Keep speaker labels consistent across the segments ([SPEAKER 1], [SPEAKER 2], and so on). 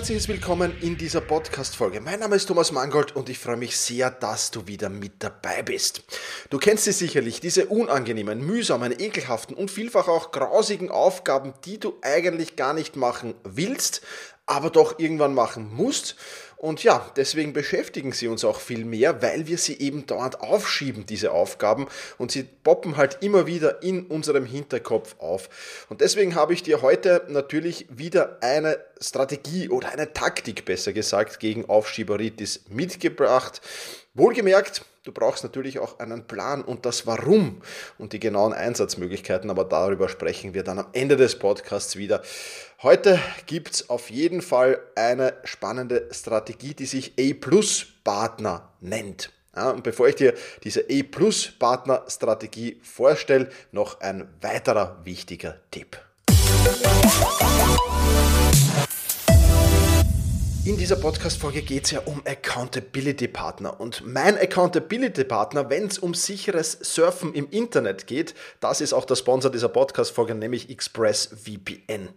[SPEAKER 1] Herzliches Willkommen in dieser Podcast-Folge. Mein Name ist Thomas Mangold und ich freue mich sehr, dass du wieder mit dabei bist. Du kennst sie sicherlich, diese unangenehmen, mühsamen, ekelhaften und vielfach auch grausigen Aufgaben, die du eigentlich gar nicht machen willst, aber doch irgendwann machen musst und ja, deswegen beschäftigen sie uns auch viel mehr, weil wir sie eben dauernd aufschieben, diese Aufgaben. Und sie poppen halt immer wieder in unserem Hinterkopf auf. Und deswegen habe ich dir heute natürlich wieder eine Strategie oder eine Taktik, besser gesagt, gegen Aufschieberitis mitgebracht. Wohlgemerkt, du brauchst natürlich auch einen Plan und das Warum und die genauen Einsatzmöglichkeiten, aber darüber sprechen wir dann am Ende des Podcasts wieder. Heute gibt es auf jeden Fall eine spannende Strategie, die sich A-Plus-Partner nennt. Ja, und bevor ich dir diese A-Plus-Partner-Strategie vorstelle, noch ein weiterer wichtiger Tipp. In dieser Podcast-Folge geht es ja um Accountability-Partner. Und mein Accountability-Partner, wenn es um sicheres Surfen im Internet geht, das ist auch der Sponsor dieser Podcast-Folge, nämlich ExpressVPN.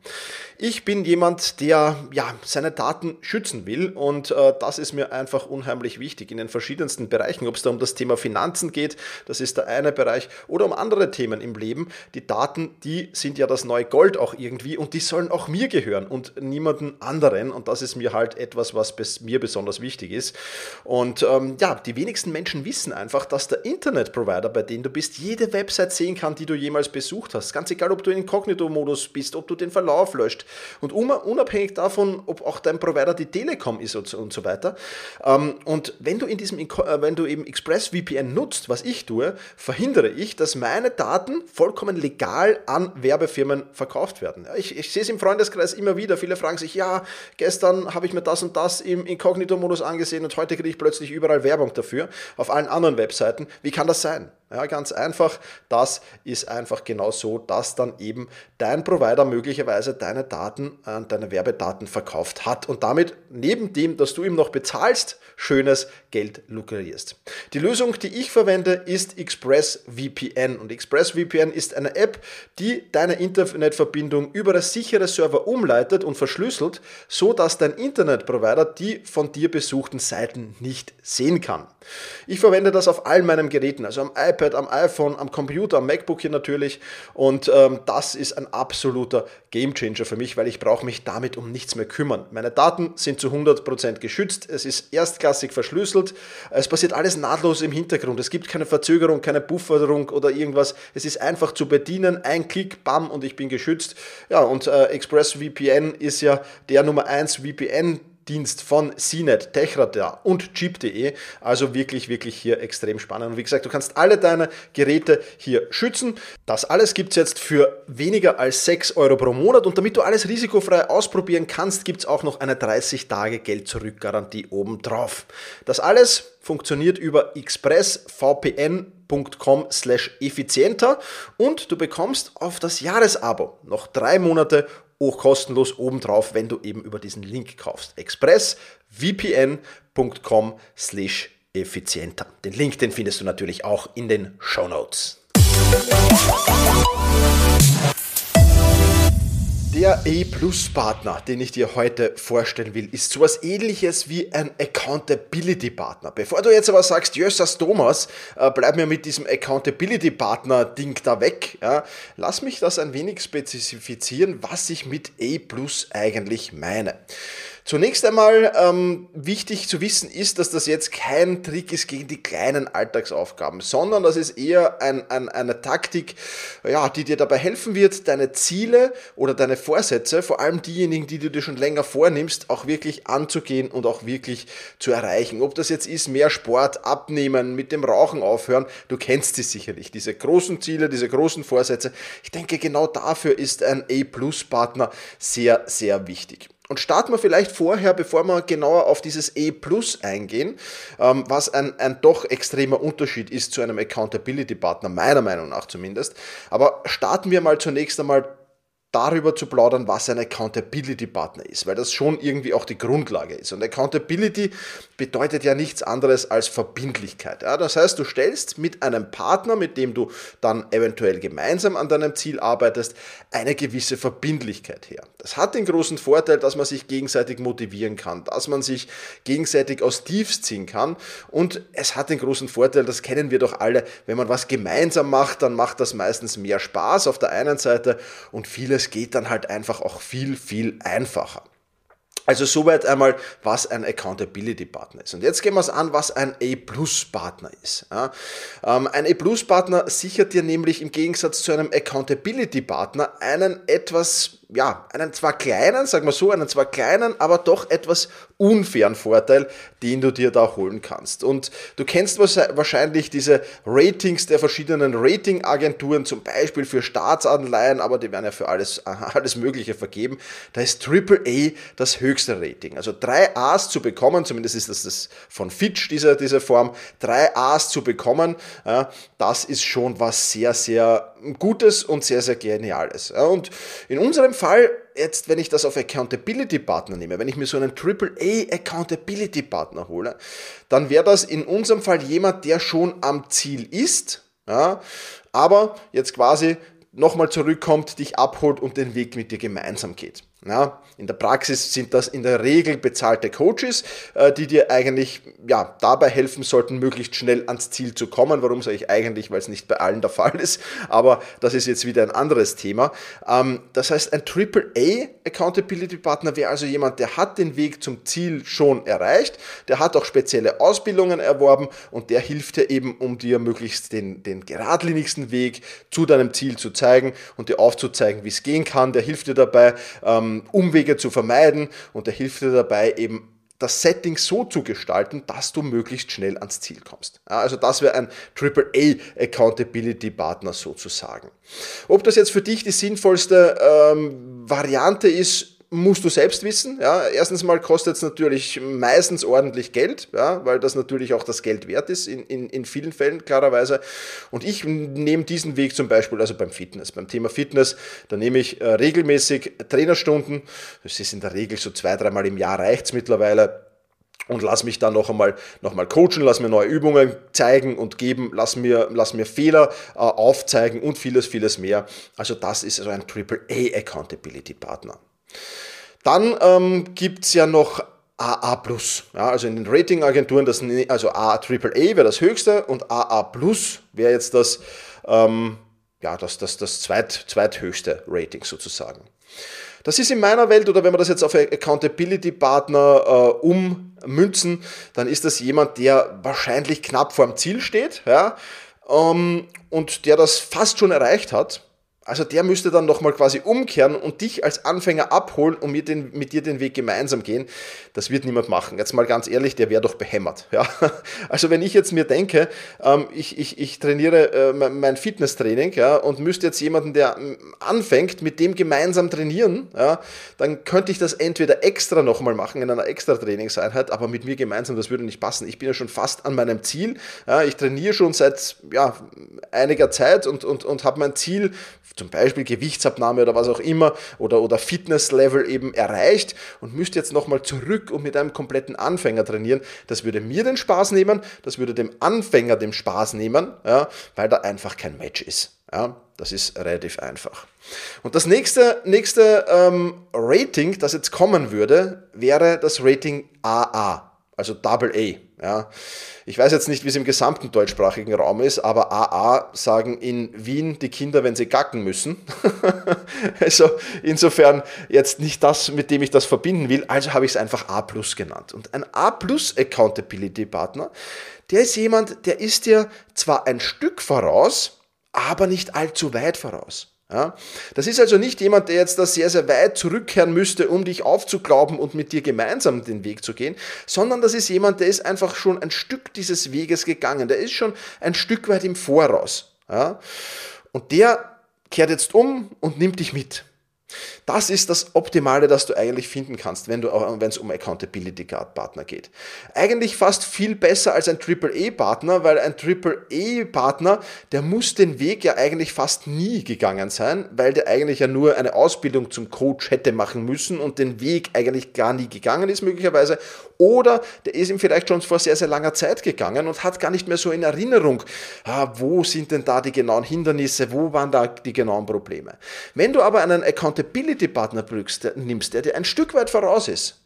[SPEAKER 1] Ich bin jemand, der ja, seine Daten schützen will und äh, das ist mir einfach unheimlich wichtig in den verschiedensten Bereichen, ob es da um das Thema Finanzen geht, das ist der eine Bereich, oder um andere Themen im Leben. Die Daten, die sind ja das neue Gold auch irgendwie und die sollen auch mir gehören und niemanden anderen und das ist mir halt halt etwas, was mir besonders wichtig ist. Und ähm, ja, die wenigsten Menschen wissen einfach, dass der Internetprovider, bei dem du bist, jede Website sehen kann, die du jemals besucht hast. Ganz egal, ob du in Inkognito-Modus bist, ob du den Verlauf löscht. Und unabhängig davon, ob auch dein Provider die Telekom ist und so, und so weiter. Ähm, und wenn du in diesem, äh, wenn du eben ExpressVPN nutzt, was ich tue, verhindere ich, dass meine Daten vollkommen legal an Werbefirmen verkauft werden. Ich, ich sehe es im Freundeskreis immer wieder. Viele fragen sich, ja, gestern habe ich mir das und das im Inkognito-Modus angesehen und heute kriege ich plötzlich überall Werbung dafür, auf allen anderen Webseiten. Wie kann das sein? Ja, ganz einfach. Das ist einfach genau so, dass dann eben dein Provider möglicherweise deine Daten, äh, deine Werbedaten verkauft hat und damit neben dem, dass du ihm noch bezahlst, schönes Geld lukrierst. Die Lösung, die ich verwende, ist ExpressVPN und ExpressVPN ist eine App, die deine Internetverbindung über das sichere Server umleitet und verschlüsselt, so dass dein Internetprovider die von dir besuchten Seiten nicht sehen kann. Ich verwende das auf all meinen Geräten, also am iPad, am iPhone, am Computer, am MacBook hier natürlich. Und ähm, das ist ein absoluter Gamechanger für mich, weil ich brauche mich damit um nichts mehr kümmern. Meine Daten sind zu 100% geschützt. Es ist erstklassig verschlüsselt. Es passiert alles nahtlos im Hintergrund. Es gibt keine Verzögerung, keine Bufferung oder irgendwas. Es ist einfach zu bedienen. Ein Klick, bam, und ich bin geschützt. Ja, und äh, ExpressVPN ist ja der Nummer 1 VPN Dienst von CNET, Techradar und Chip.de. Also wirklich, wirklich hier extrem spannend. Und wie gesagt, du kannst alle deine Geräte hier schützen. Das alles gibt es jetzt für weniger als 6 Euro pro Monat. Und damit du alles risikofrei ausprobieren kannst, gibt es auch noch eine 30-Tage-Geld-Zurück-Garantie obendrauf. Das alles funktioniert über expressvpn.com slash effizienter und du bekommst auf das Jahresabo noch drei Monate hochkostenlos obendrauf, wenn du eben über diesen Link kaufst. expressvpn.com slash effizienter. Den Link, den findest du natürlich auch in den Show Notes. Der E-Plus-Partner, den ich dir heute vorstellen will, ist sowas ähnliches wie ein Accountability-Partner. Bevor du jetzt aber sagst, Jössas Thomas, äh, bleib mir mit diesem Accountability-Partner-Ding da weg, ja, lass mich das ein wenig spezifizieren, was ich mit E-Plus eigentlich meine. Zunächst einmal ähm, wichtig zu wissen ist, dass das jetzt kein Trick ist gegen die kleinen Alltagsaufgaben, sondern das ist eher ein, ein, eine Taktik, ja, die dir dabei helfen wird, deine Ziele oder deine Vorsätze, vor allem diejenigen, die du dir schon länger vornimmst, auch wirklich anzugehen und auch wirklich zu erreichen. Ob das jetzt ist, mehr Sport abnehmen, mit dem Rauchen aufhören, du kennst sie sicherlich, diese großen Ziele, diese großen Vorsätze. Ich denke, genau dafür ist ein A-Plus-Partner sehr, sehr wichtig. Und starten wir vielleicht vorher, bevor wir genauer auf dieses E Plus eingehen, ähm, was ein, ein doch extremer Unterschied ist zu einem Accountability Partner, meiner Meinung nach zumindest. Aber starten wir mal zunächst einmal darüber zu plaudern, was ein Accountability Partner ist, weil das schon irgendwie auch die Grundlage ist. Und Accountability bedeutet ja nichts anderes als Verbindlichkeit. Ja, das heißt, du stellst mit einem Partner, mit dem du dann eventuell gemeinsam an deinem Ziel arbeitest, eine gewisse Verbindlichkeit her. Das hat den großen Vorteil, dass man sich gegenseitig motivieren kann, dass man sich gegenseitig aus Tiefs ziehen kann und es hat den großen Vorteil, das kennen wir doch alle, wenn man was gemeinsam macht, dann macht das meistens mehr Spaß auf der einen Seite und vieles es geht dann halt einfach auch viel, viel einfacher. Also soweit einmal, was ein Accountability Partner ist. Und jetzt gehen wir es an, was ein A-Plus-Partner ist. Ähm, ein A-Plus-Partner sichert dir nämlich im Gegensatz zu einem Accountability Partner einen etwas ja, einen zwar kleinen, sagen wir so, einen zwar kleinen, aber doch etwas unfairen Vorteil, den du dir da holen kannst. Und du kennst wahrscheinlich diese Ratings der verschiedenen Ratingagenturen, zum Beispiel für Staatsanleihen, aber die werden ja für alles, alles Mögliche vergeben. Da ist AAA das höchste Rating. Also drei A's zu bekommen, zumindest ist das das von Fitch, diese, diese Form, drei A's zu bekommen, das ist schon was sehr, sehr Gutes und sehr, sehr Geniales. Und in unserem Fall, jetzt, wenn ich das auf Accountability Partner nehme, wenn ich mir so einen AAA Accountability Partner hole, dann wäre das in unserem Fall jemand, der schon am Ziel ist, ja, aber jetzt quasi nochmal zurückkommt, dich abholt und den Weg mit dir gemeinsam geht. Ja, in der Praxis sind das in der Regel bezahlte Coaches, äh, die dir eigentlich ja, dabei helfen sollten, möglichst schnell ans Ziel zu kommen. Warum sage ich eigentlich? Weil es nicht bei allen der Fall ist. Aber das ist jetzt wieder ein anderes Thema. Ähm, das heißt, ein AAA Accountability Partner wäre also jemand, der hat den Weg zum Ziel schon erreicht, der hat auch spezielle Ausbildungen erworben und der hilft dir eben, um dir möglichst den, den geradlinigsten Weg zu deinem Ziel zu zeigen und dir aufzuzeigen, wie es gehen kann. Der hilft dir dabei, ähm, Umwege zu vermeiden und er hilft dir dabei eben das Setting so zu gestalten, dass du möglichst schnell ans Ziel kommst. Also das wäre ein AAA Accountability Partner sozusagen. Ob das jetzt für dich die sinnvollste ähm, Variante ist, musst du selbst wissen. Ja. Erstens mal kostet es natürlich meistens ordentlich Geld, ja, weil das natürlich auch das Geld wert ist, in, in, in vielen Fällen klarerweise. Und ich nehme diesen Weg zum Beispiel, also beim Fitness. Beim Thema Fitness, da nehme ich äh, regelmäßig Trainerstunden. Das ist in der Regel so zwei, dreimal im Jahr reicht es mittlerweile und lass mich dann noch einmal, noch einmal coachen, lass mir neue Übungen zeigen und geben, lass mir, lass mir Fehler äh, aufzeigen und vieles, vieles mehr. Also das ist so ein AAA Accountability Partner. Dann ähm, gibt es ja noch AA+. Ja, also in den Ratingagenturen, das, also AA AAA wäre das höchste und AA wäre jetzt das, ähm, ja, das, das, das zweit, zweithöchste Rating sozusagen. Das ist in meiner Welt, oder wenn wir das jetzt auf Accountability-Partner äh, ummünzen, dann ist das jemand, der wahrscheinlich knapp vorm Ziel steht ja, ähm, und der das fast schon erreicht hat also der müsste dann nochmal quasi umkehren und dich als Anfänger abholen und mit, den, mit dir den Weg gemeinsam gehen. Das wird niemand machen. Jetzt mal ganz ehrlich, der wäre doch behämmert. Ja? Also wenn ich jetzt mir denke, ähm, ich, ich, ich trainiere äh, mein Fitnesstraining ja, und müsste jetzt jemanden, der ähm, anfängt, mit dem gemeinsam trainieren, ja, dann könnte ich das entweder extra nochmal machen in einer extra Trainingseinheit, aber mit mir gemeinsam, das würde nicht passen. Ich bin ja schon fast an meinem Ziel. Ja, ich trainiere schon seit ja, einiger Zeit und, und, und habe mein Ziel zum Beispiel Gewichtsabnahme oder was auch immer oder, oder Fitnesslevel eben erreicht und müsste jetzt nochmal zurück und mit einem kompletten Anfänger trainieren, das würde mir den Spaß nehmen, das würde dem Anfänger den Spaß nehmen, ja, weil da einfach kein Match ist. Ja, das ist relativ einfach. Und das nächste, nächste ähm, Rating, das jetzt kommen würde, wäre das Rating AA, also Double A. Ja. Ich weiß jetzt nicht, wie es im gesamten deutschsprachigen Raum ist, aber AA sagen in Wien die Kinder, wenn sie gacken müssen. also insofern jetzt nicht das, mit dem ich das verbinden will, also habe ich es einfach A Plus genannt. Und ein A Plus Accountability Partner, der ist jemand, der ist dir zwar ein Stück voraus, aber nicht allzu weit voraus. Ja? Das ist also nicht jemand, der jetzt da sehr, sehr weit zurückkehren müsste, um dich aufzuglauben und mit dir gemeinsam den Weg zu gehen, sondern das ist jemand, der ist einfach schon ein Stück dieses Weges gegangen. Der ist schon ein Stück weit im Voraus. Ja? Und der kehrt jetzt um und nimmt dich mit. Das ist das Optimale, das du eigentlich finden kannst, wenn es um Accountability Guard Partner geht. Eigentlich fast viel besser als ein AAA-Partner, weil ein AAA-Partner, der muss den Weg ja eigentlich fast nie gegangen sein, weil der eigentlich ja nur eine Ausbildung zum Coach hätte machen müssen und den Weg eigentlich gar nie gegangen ist möglicherweise. Oder der ist ihm vielleicht schon vor sehr, sehr langer Zeit gegangen und hat gar nicht mehr so in Erinnerung, ah, wo sind denn da die genauen Hindernisse, wo waren da die genauen Probleme. Wenn du aber einen Accountability Accountability-Partner nimmst, der dir ein Stück weit voraus ist,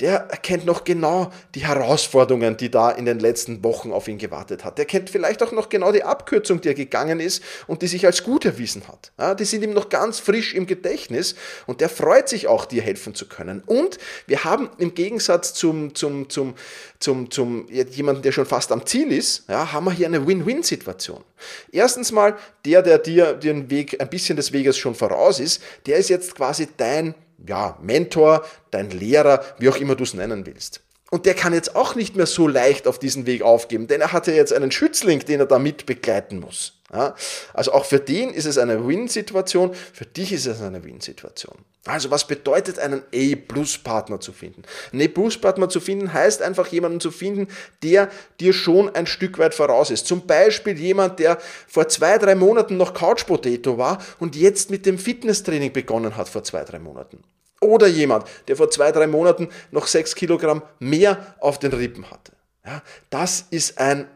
[SPEAKER 1] der erkennt noch genau die Herausforderungen, die da in den letzten Wochen auf ihn gewartet hat. Der kennt vielleicht auch noch genau die Abkürzung, die er gegangen ist und die sich als gut erwiesen hat. Ja, die sind ihm noch ganz frisch im Gedächtnis und der freut sich auch, dir helfen zu können. Und wir haben im Gegensatz zum, zum, zum, zum, zum jemanden, der schon fast am Ziel ist, ja, haben wir hier eine Win-Win-Situation. Erstens mal, der, der dir den Weg, ein bisschen des Weges schon voraus ist, der ist jetzt quasi dein ja, Mentor, dein Lehrer, wie auch immer du es nennen willst. Und der kann jetzt auch nicht mehr so leicht auf diesen Weg aufgeben, denn er hat ja jetzt einen Schützling, den er da mit begleiten muss. Ja, also auch für den ist es eine Win-Situation, für dich ist es eine Win-Situation. Also was bedeutet einen A-Plus-Partner zu finden? Einen A-Plus-Partner zu finden heißt einfach jemanden zu finden, der dir schon ein Stück weit voraus ist. Zum Beispiel jemand, der vor zwei, drei Monaten noch Couch Potato war und jetzt mit dem Fitnesstraining begonnen hat vor zwei, drei Monaten. Oder jemand, der vor zwei, drei Monaten noch sechs Kilogramm mehr auf den Rippen hatte. Ja, das ist ein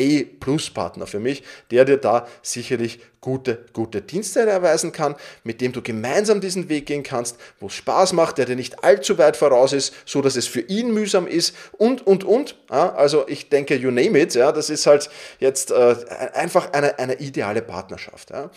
[SPEAKER 1] A-Plus-Partner für mich, der dir da sicherlich gute, gute Dienste erweisen kann, mit dem du gemeinsam diesen Weg gehen kannst, wo es Spaß macht, der dir nicht allzu weit voraus ist, so dass es für ihn mühsam ist und, und, und. Ja, also ich denke, you name it, ja, das ist halt jetzt äh, einfach eine, eine ideale Partnerschaft. Ja.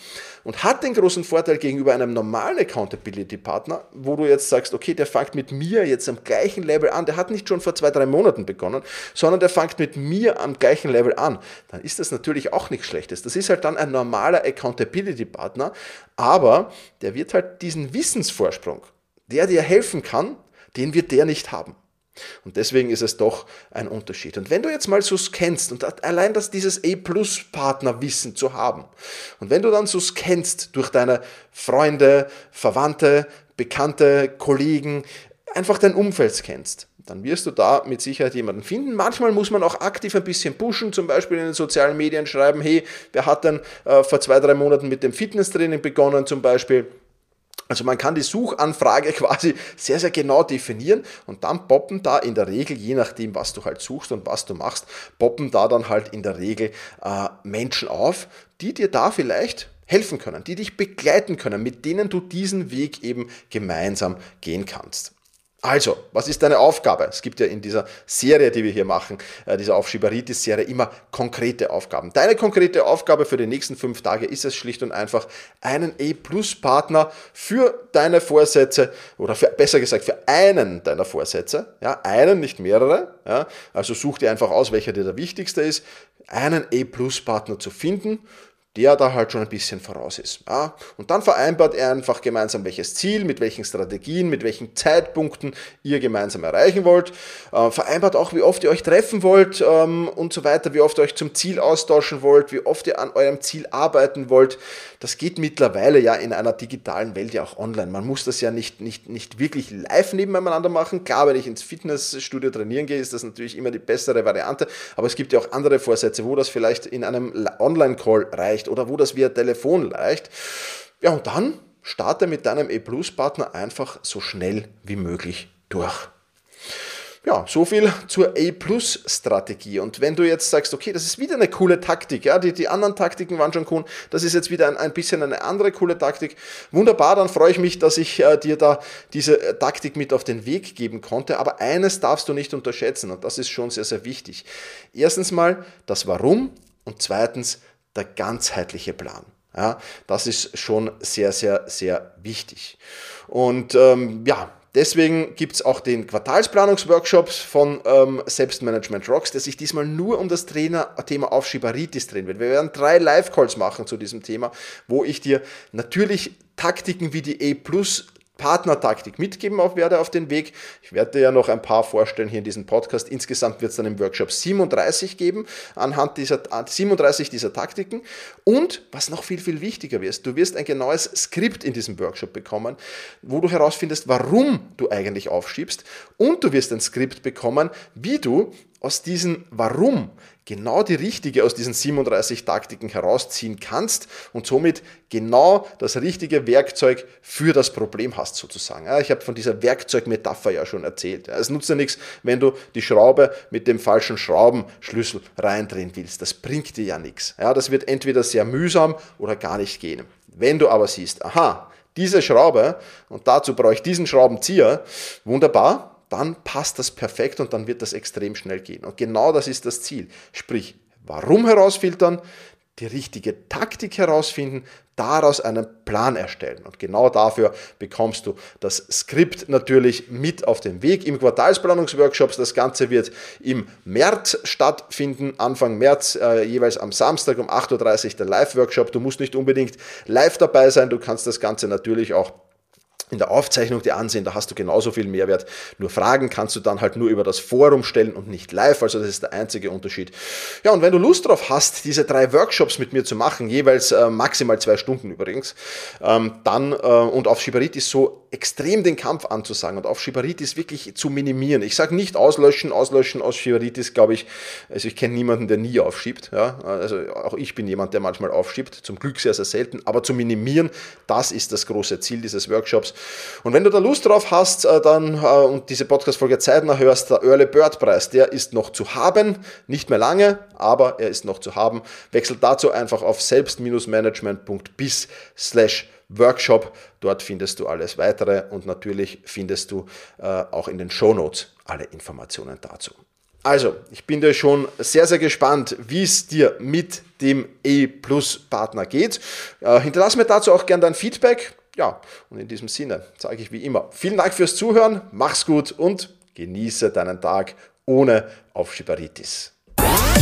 [SPEAKER 1] Und hat den großen Vorteil gegenüber einem normalen Accountability-Partner, wo du jetzt sagst, okay, der fängt mit mir jetzt am gleichen Level an, der hat nicht schon vor zwei, drei Monaten begonnen, sondern der fängt mit mir am gleichen Level an, dann ist das natürlich auch nichts Schlechtes. Das ist halt dann ein normaler Accountability Accountability-Partner, aber der wird halt diesen Wissensvorsprung, der dir helfen kann, den wird der nicht haben. Und deswegen ist es doch ein Unterschied. Und wenn du jetzt mal so scannst und allein das dieses A-Plus-Partner-Wissen zu haben, und wenn du dann so scannst durch deine Freunde, Verwandte, Bekannte, Kollegen, einfach dein Umfeld kennst dann wirst du da mit Sicherheit jemanden finden. Manchmal muss man auch aktiv ein bisschen pushen, zum Beispiel in den sozialen Medien schreiben, hey, wer hat denn äh, vor zwei, drei Monaten mit dem Fitnesstraining begonnen zum Beispiel. Also man kann die Suchanfrage quasi sehr, sehr genau definieren und dann poppen da in der Regel, je nachdem, was du halt suchst und was du machst, poppen da dann halt in der Regel äh, Menschen auf, die dir da vielleicht helfen können, die dich begleiten können, mit denen du diesen Weg eben gemeinsam gehen kannst. Also, was ist deine Aufgabe? Es gibt ja in dieser Serie, die wir hier machen, äh, dieser Aufschieberitis-Serie, immer konkrete Aufgaben. Deine konkrete Aufgabe für die nächsten fünf Tage ist es schlicht und einfach, einen A-Plus-Partner für deine Vorsätze oder für, besser gesagt für einen deiner Vorsätze, ja, einen, nicht mehrere, ja, also such dir einfach aus, welcher dir der wichtigste ist, einen A-Plus-Partner zu finden der da halt schon ein bisschen voraus ist. Ja? Und dann vereinbart er einfach gemeinsam, welches Ziel, mit welchen Strategien, mit welchen Zeitpunkten ihr gemeinsam erreichen wollt. Äh, vereinbart auch, wie oft ihr euch treffen wollt ähm, und so weiter, wie oft ihr euch zum Ziel austauschen wollt, wie oft ihr an eurem Ziel arbeiten wollt. Das geht mittlerweile ja in einer digitalen Welt ja auch online. Man muss das ja nicht, nicht, nicht wirklich live nebeneinander machen. Klar, wenn ich ins Fitnessstudio trainieren gehe, ist das natürlich immer die bessere Variante. Aber es gibt ja auch andere Vorsätze, wo das vielleicht in einem Online-Call reicht leicht oder wo das via Telefon leicht. Ja, und dann starte mit deinem E-Plus-Partner einfach so schnell wie möglich durch. Ja, so viel zur A-Plus-Strategie. Und wenn du jetzt sagst, okay, das ist wieder eine coole Taktik, ja, die, die anderen Taktiken waren schon cool, das ist jetzt wieder ein, ein bisschen eine andere coole Taktik. Wunderbar, dann freue ich mich, dass ich äh, dir da diese äh, Taktik mit auf den Weg geben konnte. Aber eines darfst du nicht unterschätzen und das ist schon sehr, sehr wichtig. Erstens mal das Warum und zweitens der ganzheitliche Plan. Ja, das ist schon sehr, sehr, sehr wichtig. Und ähm, ja, deswegen gibt es auch den Quartalsplanungsworkshops von ähm, Selbstmanagement Rocks, der sich diesmal nur um das Trainer Thema Aufschieberitis drehen wird. Wir werden drei Live-Calls machen zu diesem Thema, wo ich dir natürlich Taktiken wie die E Plus Partnertaktik mitgeben auf, werde auf den Weg. Ich werde dir ja noch ein paar vorstellen hier in diesem Podcast. Insgesamt wird es dann im Workshop 37 geben, anhand dieser 37 dieser Taktiken. Und was noch viel, viel wichtiger ist, du wirst ein genaues Skript in diesem Workshop bekommen, wo du herausfindest, warum du eigentlich aufschiebst. Und du wirst ein Skript bekommen, wie du aus diesem Warum genau die richtige aus diesen 37 Taktiken herausziehen kannst und somit genau das richtige Werkzeug für das Problem hast sozusagen. Ich habe von dieser Werkzeugmetapher ja schon erzählt. Es nutzt ja nichts, wenn du die Schraube mit dem falschen Schraubenschlüssel reindrehen willst. Das bringt dir ja nichts. Das wird entweder sehr mühsam oder gar nicht gehen. Wenn du aber siehst, aha, diese Schraube und dazu brauche ich diesen Schraubenzieher, wunderbar, dann passt das perfekt und dann wird das extrem schnell gehen. Und genau das ist das Ziel. Sprich, warum herausfiltern, die richtige Taktik herausfinden, daraus einen Plan erstellen. Und genau dafür bekommst du das Skript natürlich mit auf den Weg im Quartalsplanungsworkshops. Das Ganze wird im März stattfinden, Anfang März, äh, jeweils am Samstag um 8.30 Uhr der Live-Workshop. Du musst nicht unbedingt live dabei sein, du kannst das Ganze natürlich auch in der Aufzeichnung dir ansehen, da hast du genauso viel Mehrwert. Nur Fragen kannst du dann halt nur über das Forum stellen und nicht live, also das ist der einzige Unterschied. Ja, und wenn du Lust drauf hast, diese drei Workshops mit mir zu machen, jeweils äh, maximal zwei Stunden übrigens, ähm, dann äh, und auf Schibaritis so extrem den Kampf anzusagen und auf Schibaritis wirklich zu minimieren. Ich sage nicht auslöschen, auslöschen aus Schibaritis, glaube ich, also ich kenne niemanden, der nie aufschiebt. Ja? Also auch ich bin jemand, der manchmal aufschiebt, zum Glück sehr, sehr selten, aber zu minimieren, das ist das große Ziel dieses Workshops. Und wenn du da Lust drauf hast, äh, dann äh, und diese Podcast-Folge zeitnah hörst, der Early Bird Preis, der ist noch zu haben, nicht mehr lange, aber er ist noch zu haben. Wechselt dazu einfach auf selbst-management.bis slash Workshop. Dort findest du alles weitere und natürlich findest du äh, auch in den Show Notes alle Informationen dazu. Also, ich bin dir schon sehr, sehr gespannt, wie es dir mit dem E-Plus-Partner geht. Äh, hinterlass mir dazu auch gerne dein Feedback ja, und in diesem Sinne sage ich wie immer, vielen Dank fürs Zuhören, mach's gut und genieße deinen Tag ohne Aufschieberitis. Thank.